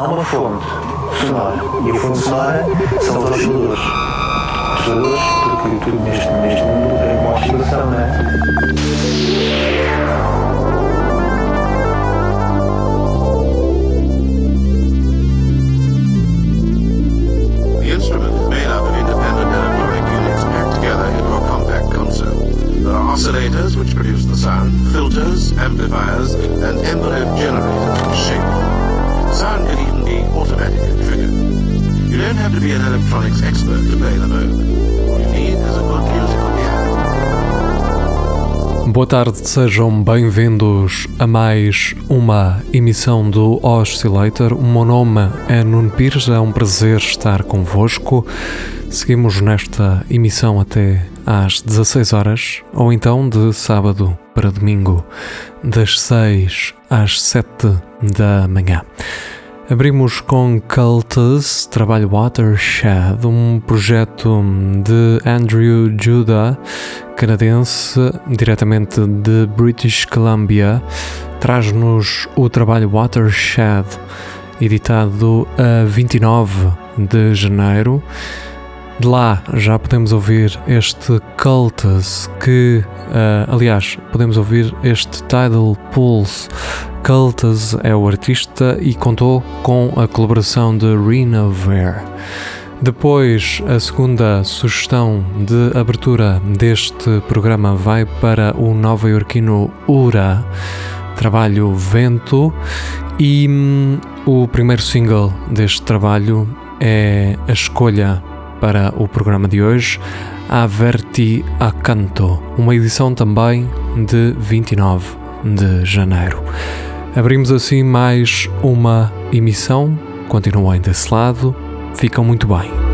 há uma fonte sonora. E a fonte sonora são os osciladores. Osciladores, porque tudo neste, neste mundo é uma oscilação, não é? Boa tarde, sejam bem-vindos a mais uma emissão do Oscillator. O meu nome é Nuno Pires, é um prazer estar convosco. Seguimos nesta emissão até às 16 horas, ou então de sábado para domingo, das 6 às 7 da manhã. Abrimos com Cultus, trabalho Watershed, um projeto de Andrew Judah, canadense, diretamente de British Columbia. Traz-nos o trabalho Watershed, editado a 29 de janeiro. De lá já podemos ouvir este Cultus, que, uh, aliás, podemos ouvir este Tidal Pulse. Cultus é o artista e contou com a colaboração de Renover. Depois, a segunda sugestão de abertura deste programa vai para o nova-iorquino Ura, trabalho Vento, e hum, o primeiro single deste trabalho é a escolha para o programa de hoje, Averti a Canto, uma edição também de 29 de janeiro. Abrimos assim mais uma emissão, continuem desse lado, ficam muito bem.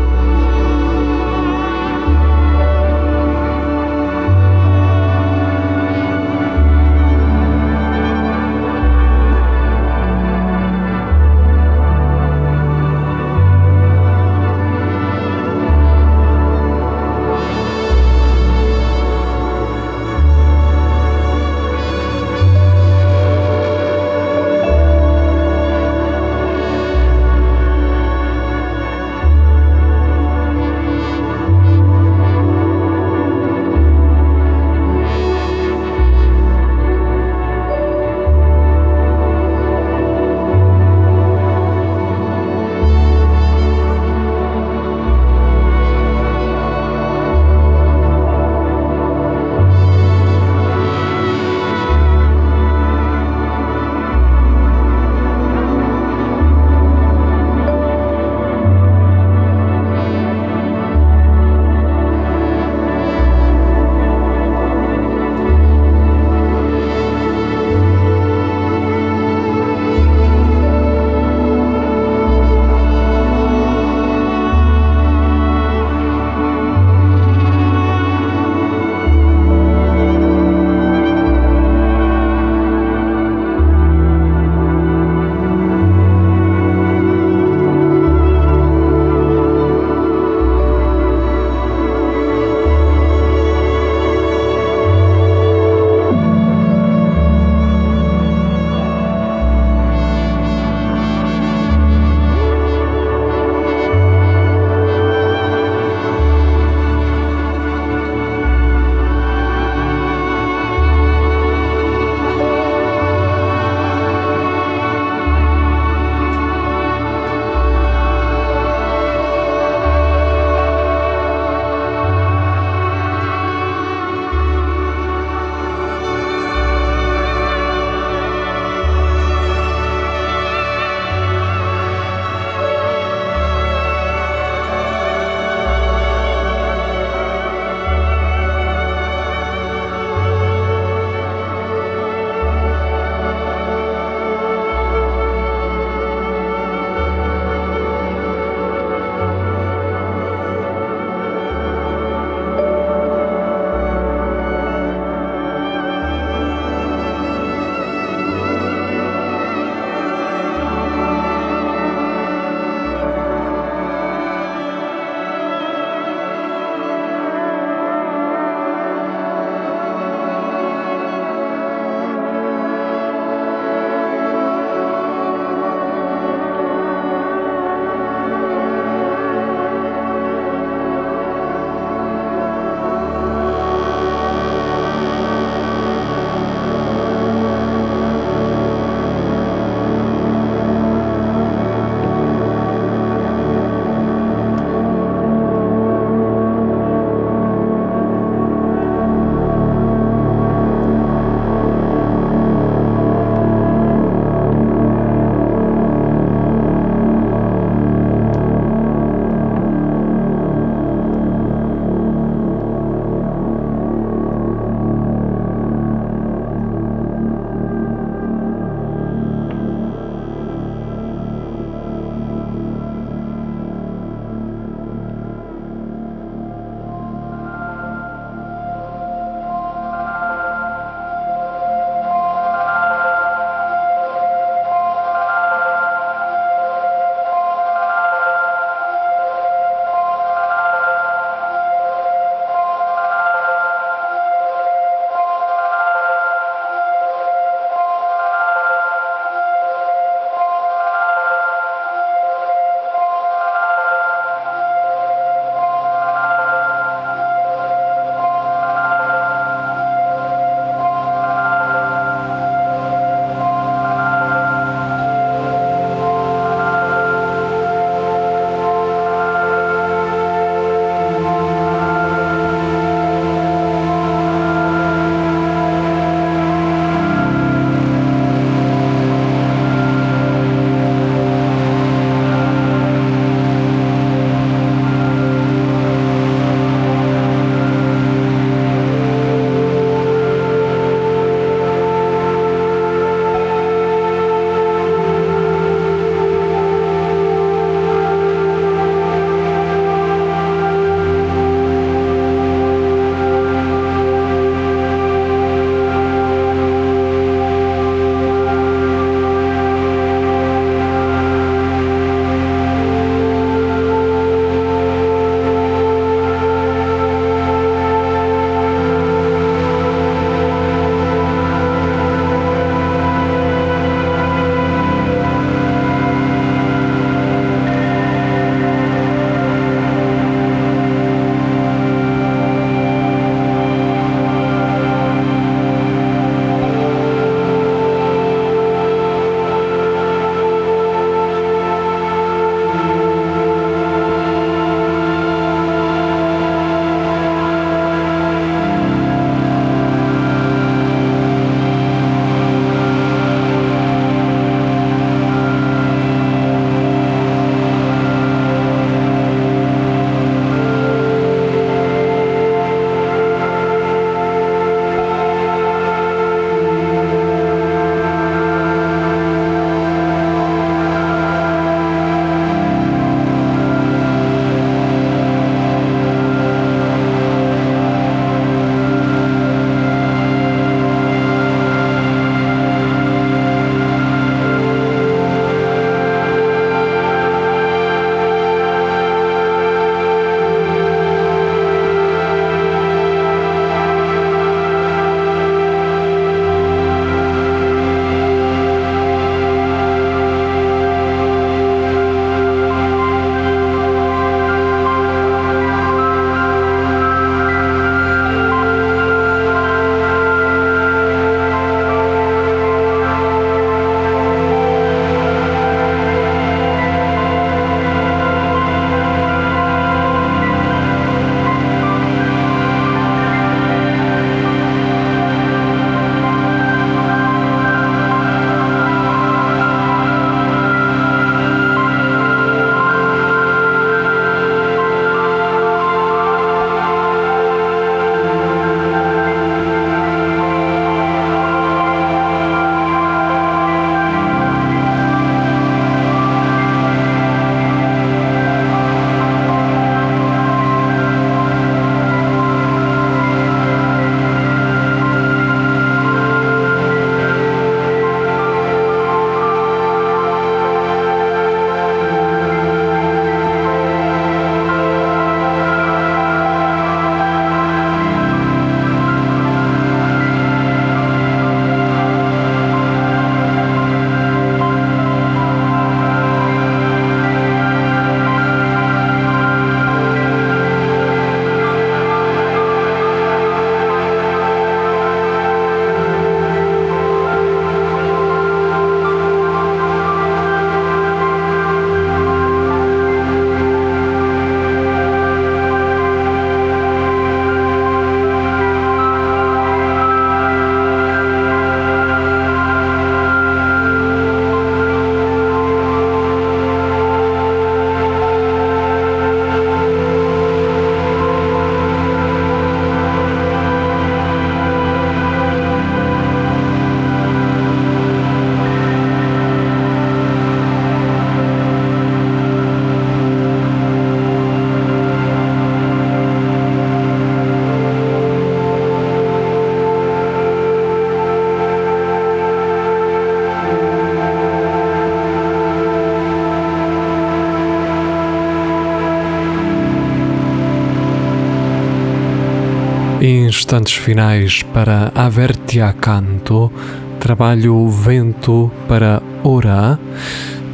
Instantes finais para Avertia Canto, trabalho Vento para Ora.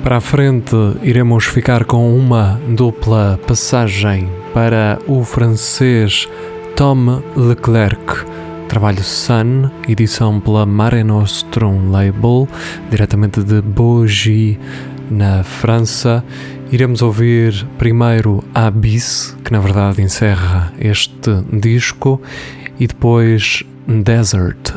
Para a frente, iremos ficar com uma dupla passagem para o francês Tom Leclerc. Trabalho Sun, edição pela Mare Nostrum Label, diretamente de Bogie, na França. Iremos ouvir primeiro Abyss, que na verdade encerra este disco, e depois Desert,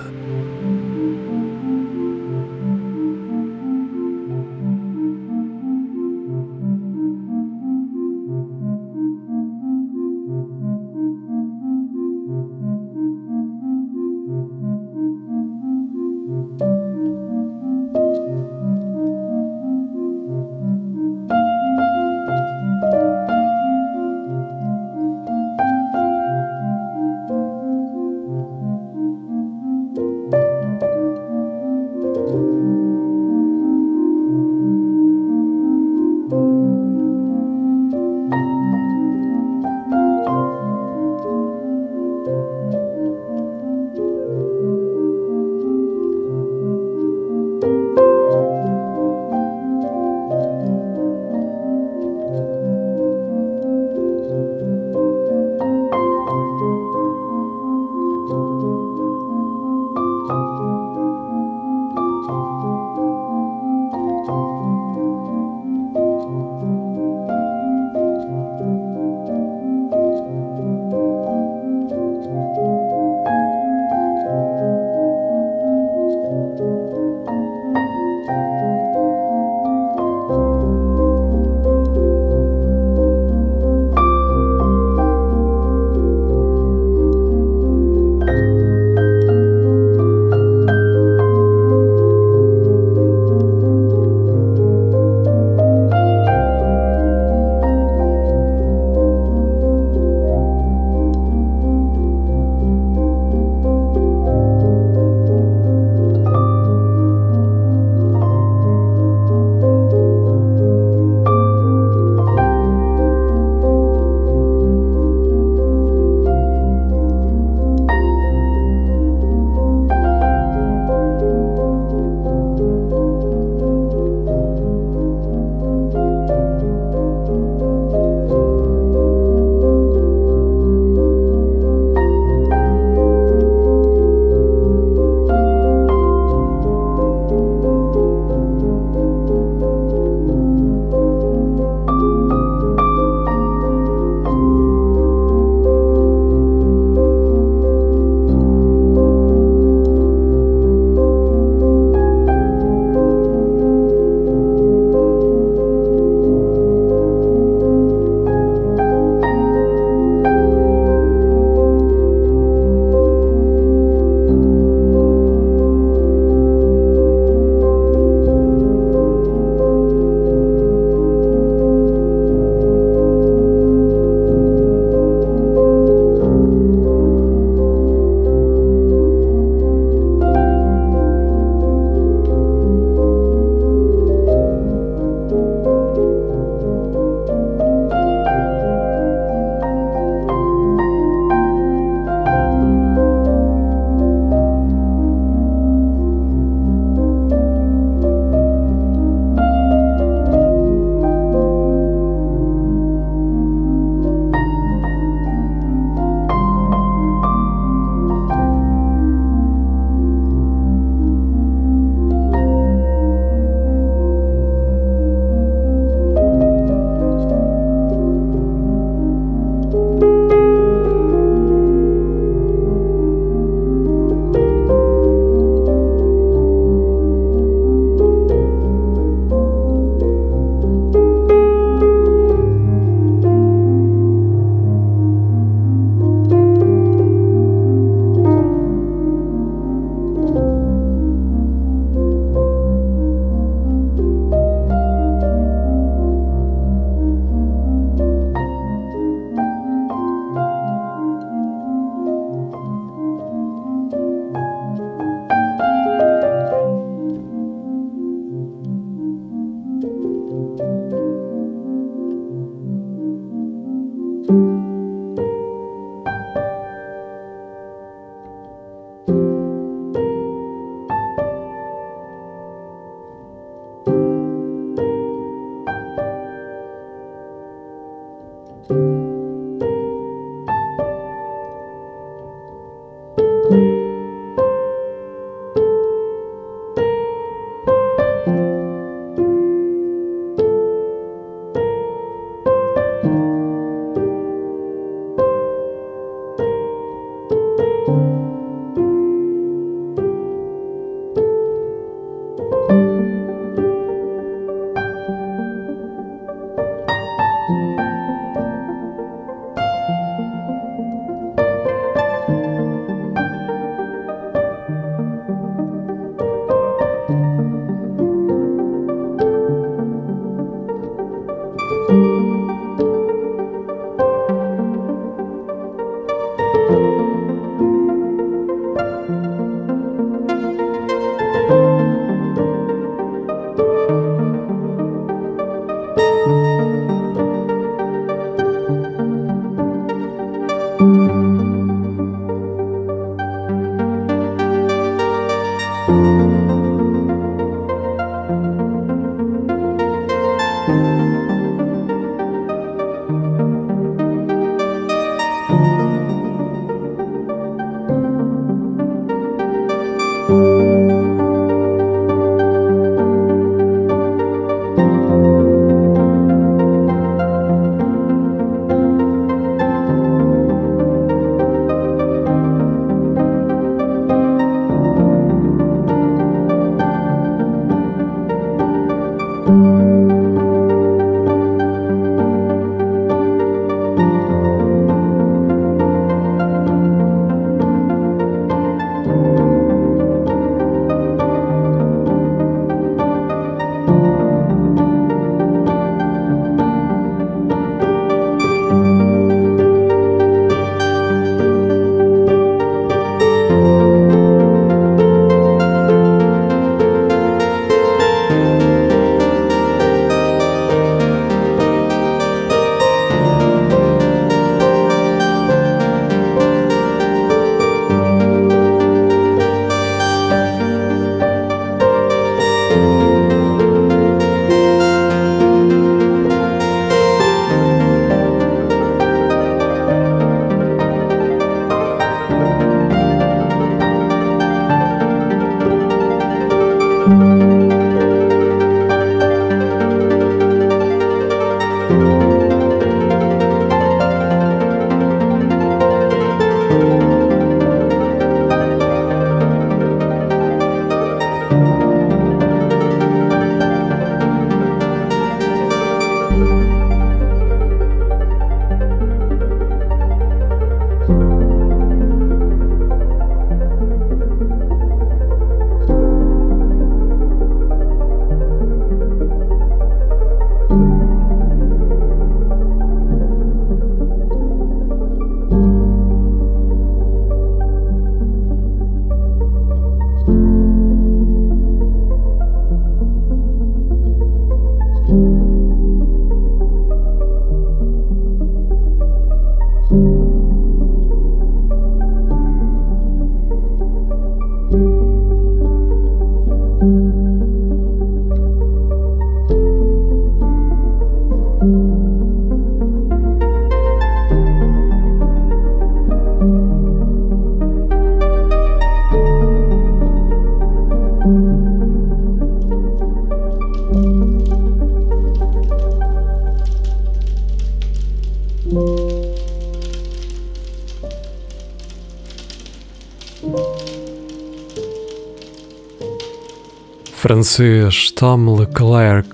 Francês Tom Leclerc,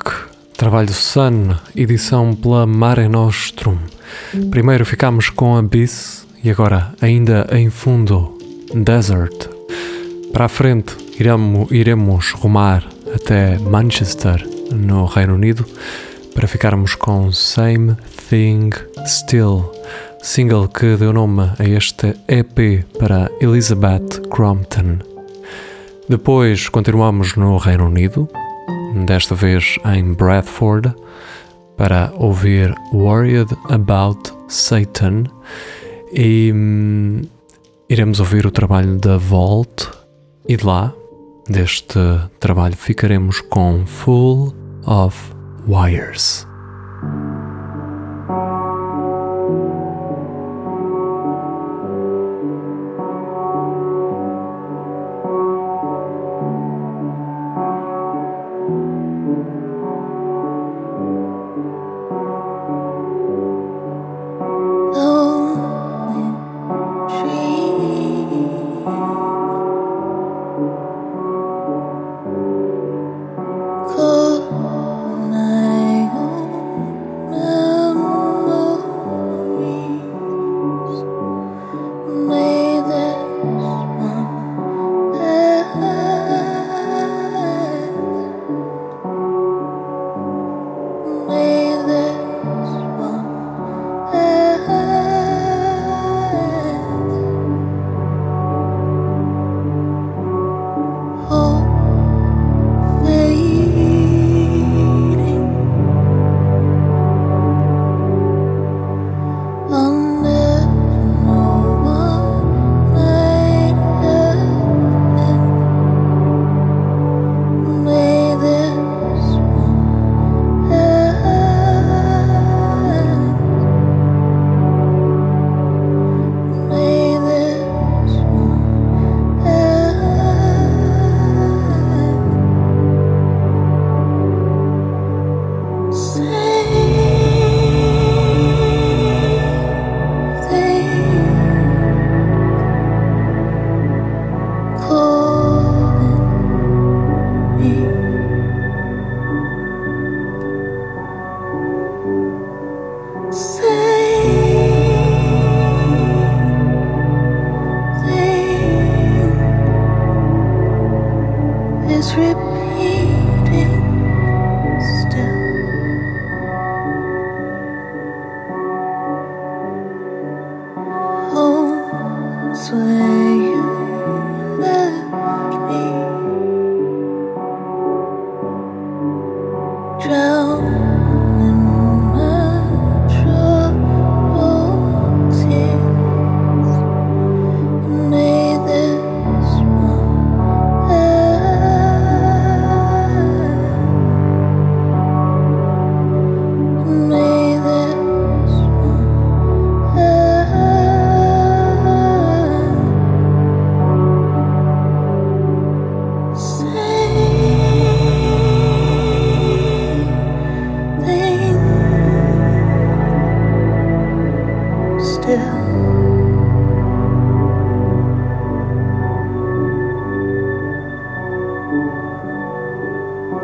trabalho Sun, edição pela Mare Nostrum. Primeiro ficamos com Abyss e agora, ainda em fundo, Desert. Para a frente, iremos rumar até Manchester, no Reino Unido, para ficarmos com Same Thing Still, single que deu nome a este EP para Elizabeth Crompton. Depois continuamos no Reino Unido, desta vez em Bradford, para ouvir Worried About Satan e hum, iremos ouvir o trabalho da Vault e de lá, deste trabalho, ficaremos com Full of Wires.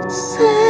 Say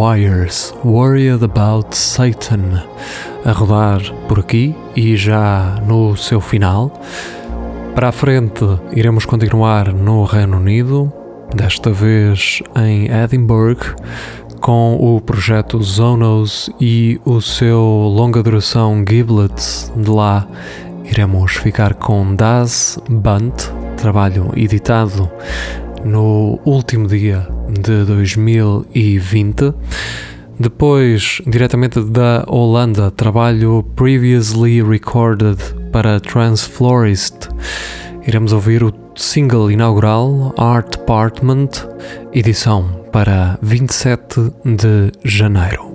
Wires, Worried About Satan, a rodar por aqui e já no seu final. Para a frente, iremos continuar no Reino Unido, desta vez em Edinburgh, com o projeto Zonos e o seu longa duração Giblets. De lá, iremos ficar com Das Bunt, trabalho editado no último dia de 2020. Depois, diretamente da Holanda, trabalho previously recorded para Transflorist. Iremos ouvir o single inaugural Art Apartment, edição para 27 de janeiro.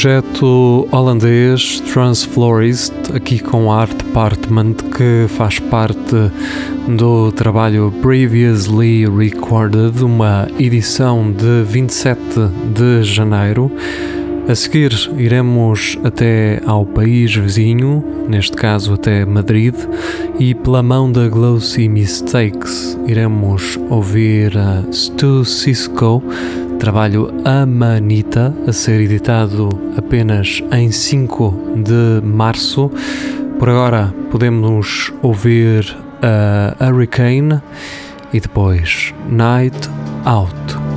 Projeto holandês Transflorist, aqui com Art Department, que faz parte do trabalho Previously Recorded, uma edição de 27 de janeiro. A seguir, iremos até ao país vizinho, neste caso até Madrid, e pela mão da Glossy Mistakes, iremos ouvir a Stu Cisco, trabalho Amanita, a ser editado apenas em 5 de março. Por agora, podemos ouvir a Hurricane e depois Night Out.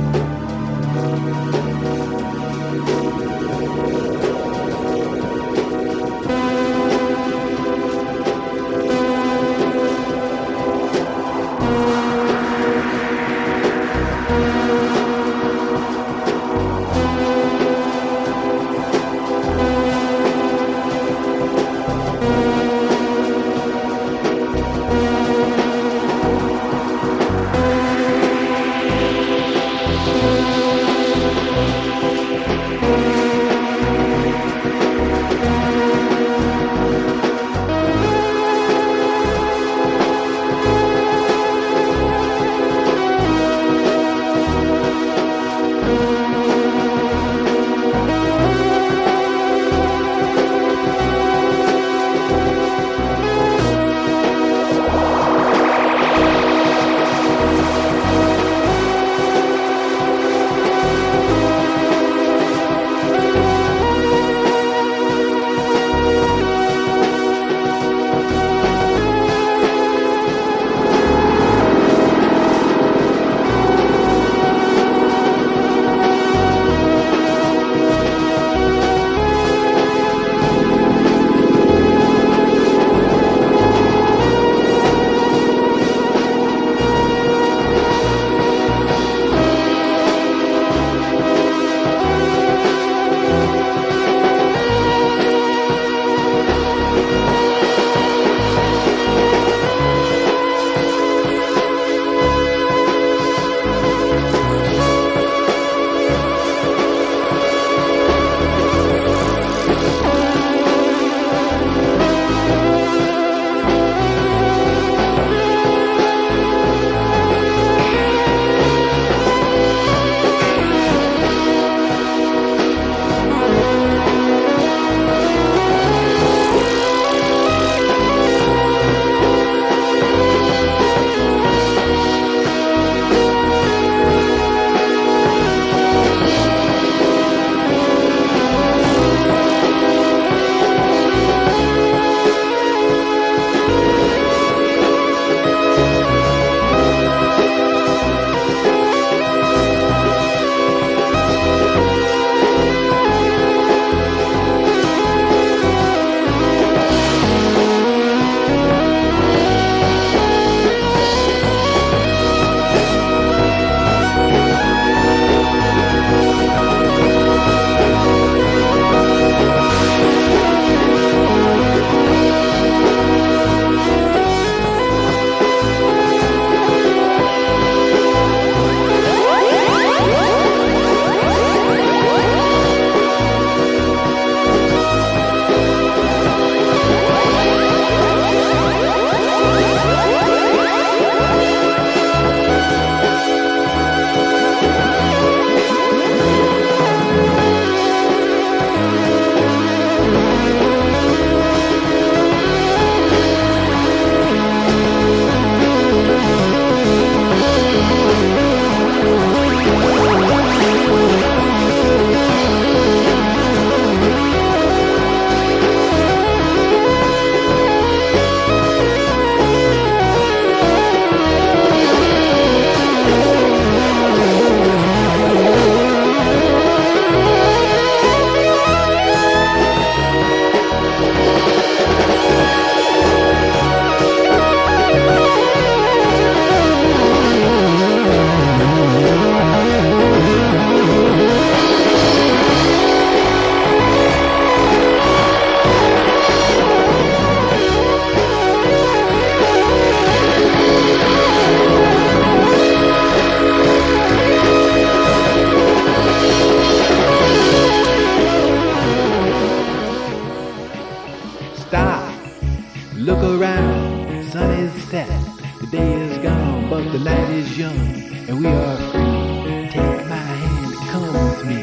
Day is gone, but the night is young and we are free. Take my hand, come with me.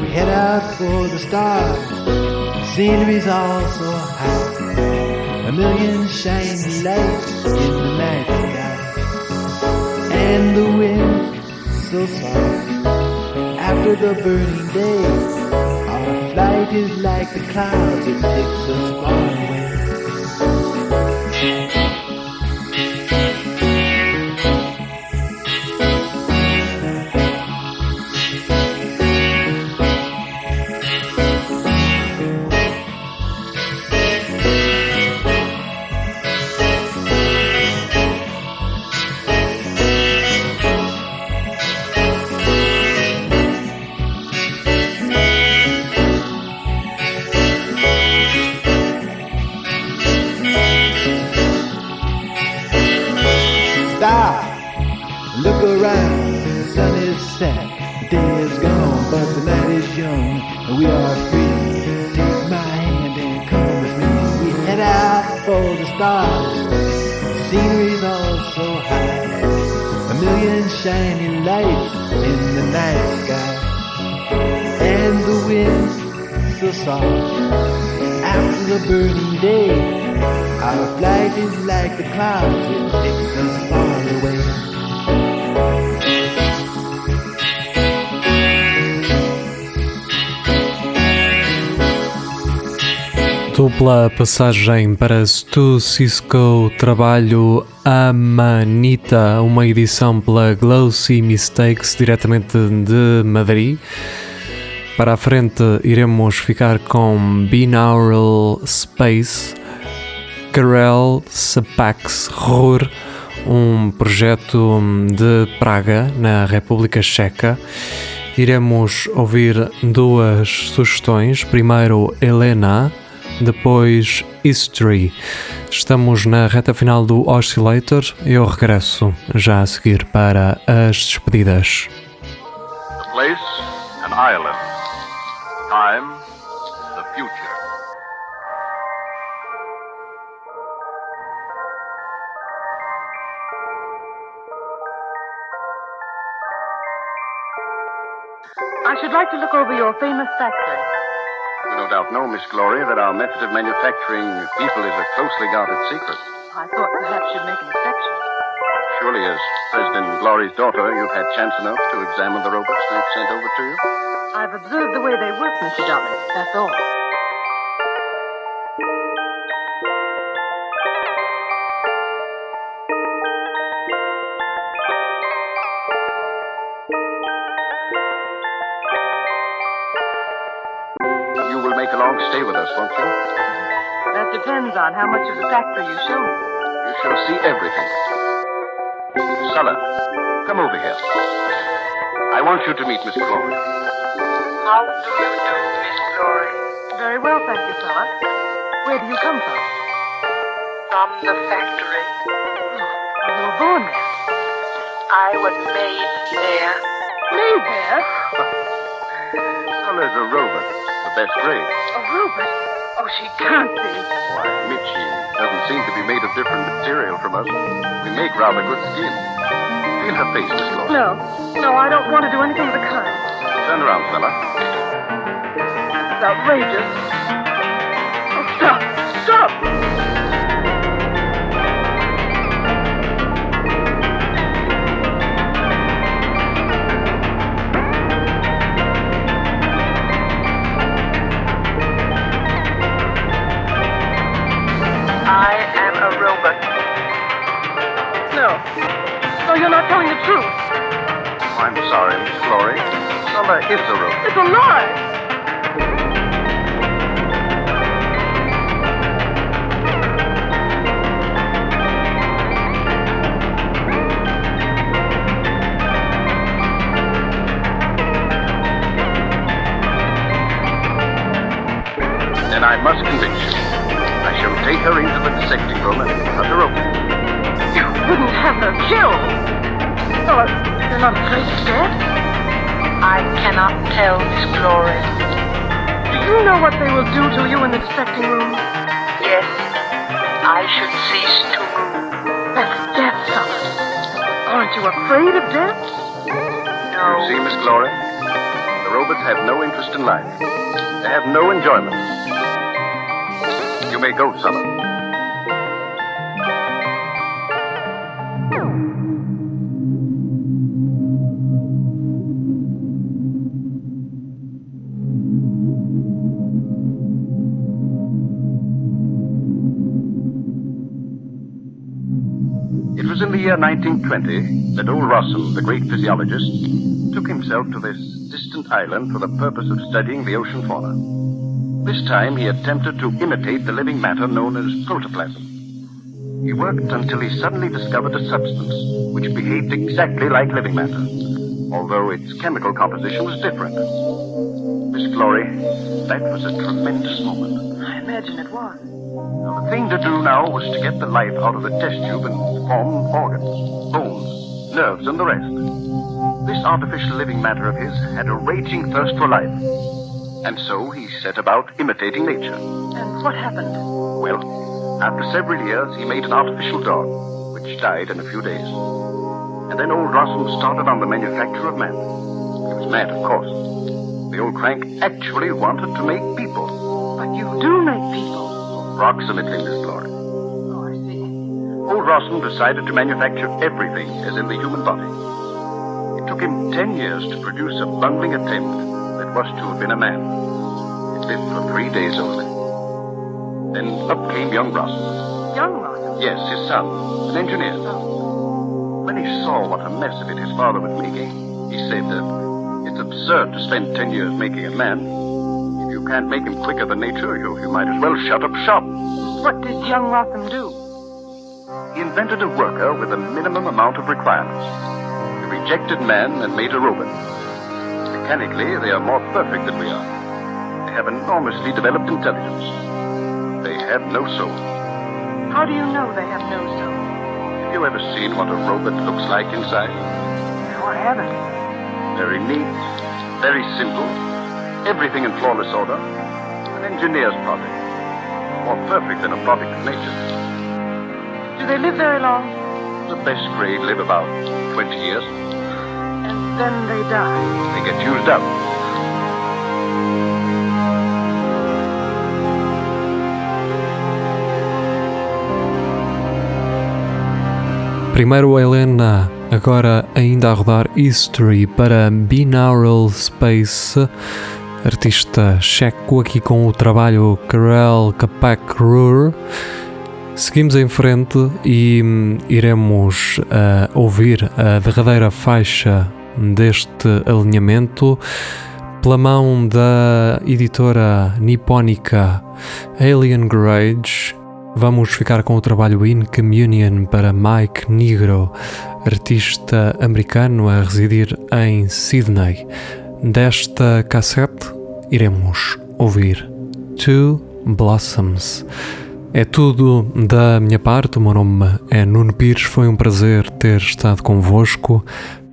We head out for the stars. The scenery's all so high. A million shiny lights in the night sky. And the wind so soft. After the burning day, our flight is like the clouds, it takes us far away. Passagem para Stu Cisco, trabalho Amanita, uma edição pela Glossy Mistakes, diretamente de Madrid. Para a frente iremos ficar com Binaural Space, Karel Sapax Rur, um projeto de Praga, na República Checa. Iremos ouvir duas sugestões. Primeiro, Helena, depois History. Estamos na reta final do Oscillator. Eu regresso já a seguir para as despedidas. The place, an island. Time, the future. I should like to look over your famous factory. No doubt know, Miss Glory, that our method of manufacturing people is a closely guarded secret. I thought perhaps you'd make an exception. Surely, as President Glory's daughter, you've had chance enough to examine the robots we've sent over to you. I've observed the way they work, Mr. Dolly. That's all. A long stay with us, won't you? That depends on how much of the factory you show me. You shall see everything. Sulla, come over here. I want you to meet Miss Glory. How do you do, Miss Glory? Very well, thank you, Sulla. Where do you come from? From the factory. Oh, you were born there. I was made there. Made there? Sulla's a robot, the best grade. A robot? Oh, she can't be. Why, Mitchie doesn't seem to be made of different material from us. We make rather good skin. Feel her face, Miss Glory. No, no, I don't want to do anything of the kind. Turn around, Sulla. It's outrageous. Oh, stop! Stop! No, you're not telling the truth. I'm sorry, Miss Glory. Sulla is a robot. It's a lie. Then I must convince you. I shall take her into the dissecting room and cut her open. You wouldn't have her killed. Oh, you're not afraid of death? I cannot tell Miss Glory. Do you know what they will do to you in the dissecting room? Yes, I should cease to move. That's death, Sulla. Aren't you afraid of death? No. You see, Miss Glory, the robots have no interest in life. They have no enjoyment. You may go, Sullivan. 1920 that old Rossum, the great physiologist, took himself to this distant island for the purpose of studying the ocean fauna. This time he attempted to imitate the living matter known as protoplasm. He worked until he suddenly discovered a substance which behaved exactly like living matter, although its chemical composition was different. Miss Glory, that was a tremendous moment. I imagine it was. Now, the thing to do now was to get the life out of the test tube and form organs, bones, nerves, and the rest. This artificial living matter of his had a raging thirst for life. And so he set about imitating nature. And what happened? Well, after several years, he made an artificial dog, which died in a few days. And then old Russell started on the manufacture of man. He was mad, of course. The old crank actually wanted to make people. But you do make people. Approximately, Miss Glory. Oh, I see. Old Rossum decided to manufacture everything as in the human body. It took him ten years to produce a bungling attempt that was to have been a man. It lived for three days only. Then up came young Rossum. Young Rossum. Yes, his son, an engineer. Oh. When he saw what a mess of it his father was making, he said that it's absurd to spend ten years making a man. You can't make him quicker than nature, you, you might as well shut up shop. What did young Rossum do? He invented a worker with a minimum amount of requirements. He rejected man and made a robot. Mechanically, they are more perfect than we are. They have enormously developed intelligence. They have no soul. How do you know they have no soul? Have you ever seen what a robot looks like inside? No, I haven't. Very neat, very simple, everything in flawless order. An engineer's product. More perfect than a product of nature. Do they live very long? The best grade live about 20 years. And then they die. They get used up. Primeiro a Helena, agora ainda a rodar History para Binaural Space, artista checo aqui com o trabalho Karel Kapak Rur. Seguimos em frente e hum, iremos ah, ouvir a derradeira faixa deste alinhamento pela mão da editora nipónica Alien Garage. Vamos ficar com o trabalho In Communion para Mike Negro, artista americano a residir em Sydney. Desta cassete iremos ouvir Two Blossoms. É tudo da minha parte. O meu nome é Nuno Pires. Foi um prazer ter estado convosco.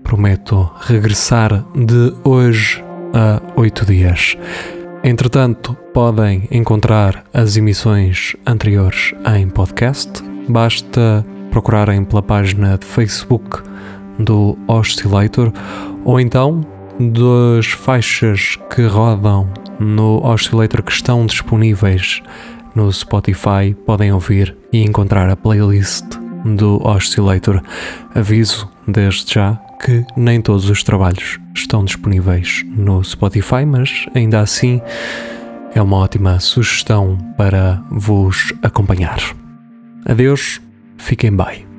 Prometo regressar de hoje a oito dias. Entretanto, podem encontrar as emissões anteriores em podcast. Basta procurarem pela página de Facebook do Oscillator ou então das faixas que rodam no Oscillator que estão disponíveis no Spotify. Podem ouvir e encontrar a playlist do Oscillator. Aviso desde já que nem todos os trabalhos estão disponíveis no Spotify, mas ainda assim é uma ótima sugestão para vos acompanhar. Adeus, fiquem bem.